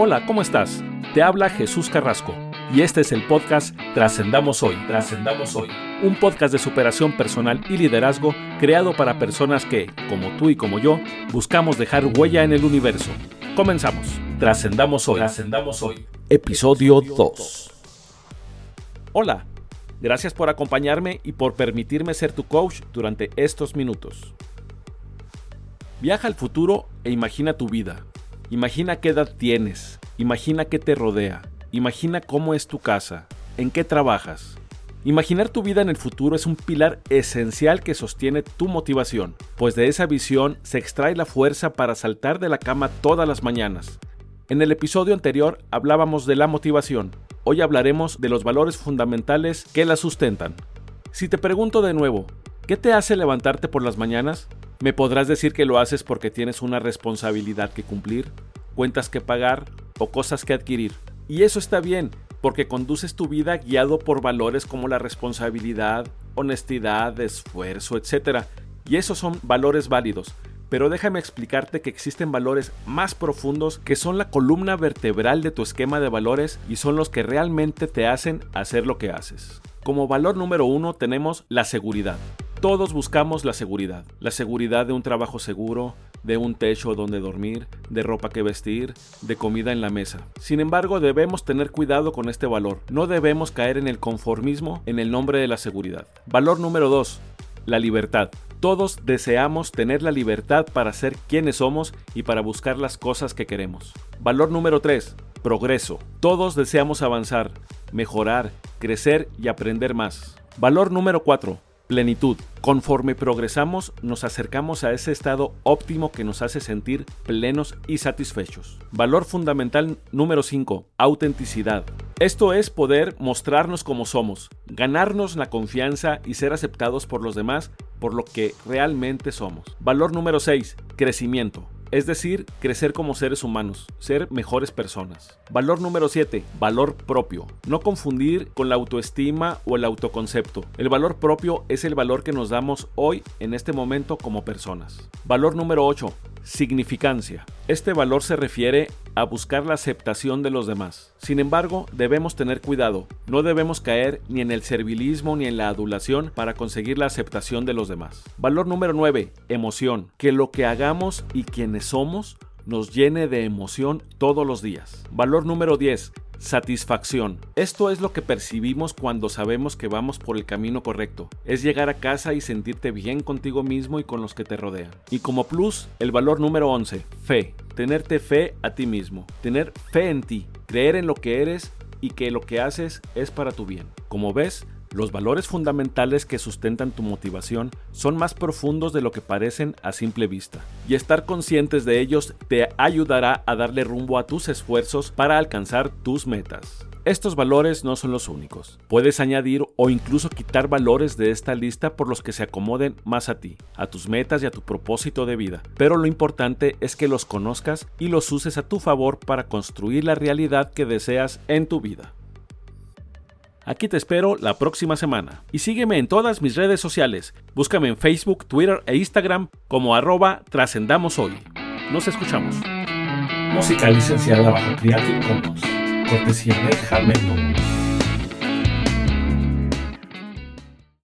Hola, ¿cómo estás? Te habla Jesús Carrasco y este es el podcast Trascendamos Hoy. Trascendamos Hoy. Un podcast de superación personal y liderazgo creado para personas que, como tú y como yo, buscamos dejar huella en el universo. Comenzamos. Trascendamos Hoy. Trascendamos Hoy. Episodio 2. Hola. Gracias por acompañarme y por permitirme ser tu coach durante estos minutos. Viaja al futuro e imagina tu vida. Imagina qué edad tienes, imagina qué te rodea, imagina cómo es tu casa, en qué trabajas. Imaginar tu vida en el futuro es un pilar esencial que sostiene tu motivación, pues de esa visión se extrae la fuerza para saltar de la cama todas las mañanas. En el episodio anterior hablábamos de la motivación, hoy hablaremos de los valores fundamentales que la sustentan. Si te pregunto de nuevo, ¿qué te hace levantarte por las mañanas? Me podrás decir que lo haces porque tienes una responsabilidad que cumplir, cuentas que pagar o cosas que adquirir. Y eso está bien, porque conduces tu vida guiado por valores como la responsabilidad, honestidad, esfuerzo, etc. Y esos son valores válidos. Pero déjame explicarte que existen valores más profundos que son la columna vertebral de tu esquema de valores y son los que realmente te hacen hacer lo que haces. Como valor número uno tenemos la seguridad. Todos buscamos la seguridad. La seguridad de un trabajo seguro, de un techo donde dormir, de ropa que vestir, de comida en la mesa. Sin embargo, debemos tener cuidado con este valor. No debemos caer en el conformismo en el nombre de la seguridad. Valor número 2. La libertad. Todos deseamos tener la libertad para ser quienes somos y para buscar las cosas que queremos. Valor número 3. Progreso. Todos deseamos avanzar, mejorar, crecer y aprender más. Valor número 4 Plenitud. Conforme progresamos, nos acercamos a ese estado óptimo que nos hace sentir plenos y satisfechos. Valor fundamental número 5. Autenticidad. Esto es poder mostrarnos como somos, ganarnos la confianza y ser aceptados por los demás por lo que realmente somos. Valor número 6. Crecimiento es decir, crecer como seres humanos, ser mejores personas. Valor número 7, valor propio. No confundir con la autoestima o el autoconcepto. El valor propio es el valor que nos damos hoy en este momento como personas. Valor número 8, significancia. Este valor se refiere a buscar la aceptación de los demás. Sin embargo, debemos tener cuidado. No debemos caer ni en el servilismo ni en la adulación para conseguir la aceptación de los demás. Valor número 9. Emoción. Que lo que hagamos y quienes somos nos llene de emoción todos los días. Valor número 10. Satisfacción. Esto es lo que percibimos cuando sabemos que vamos por el camino correcto. Es llegar a casa y sentirte bien contigo mismo y con los que te rodean. Y como plus, el valor número 11, fe. Tenerte fe a ti mismo. Tener fe en ti. Creer en lo que eres y que lo que haces es para tu bien. Como ves, los valores fundamentales que sustentan tu motivación son más profundos de lo que parecen a simple vista, y estar conscientes de ellos te ayudará a darle rumbo a tus esfuerzos para alcanzar tus metas. Estos valores no son los únicos. Puedes añadir o incluso quitar valores de esta lista por los que se acomoden más a ti, a tus metas y a tu propósito de vida. Pero lo importante es que los conozcas y los uses a tu favor para construir la realidad que deseas en tu vida. Aquí te espero la próxima semana. Y sígueme en todas mis redes sociales. Búscame en Facebook, Twitter e Instagram como arroba trascendamos hoy. Nos escuchamos. Música licenciada bajo Creative Commons. Cortesía de.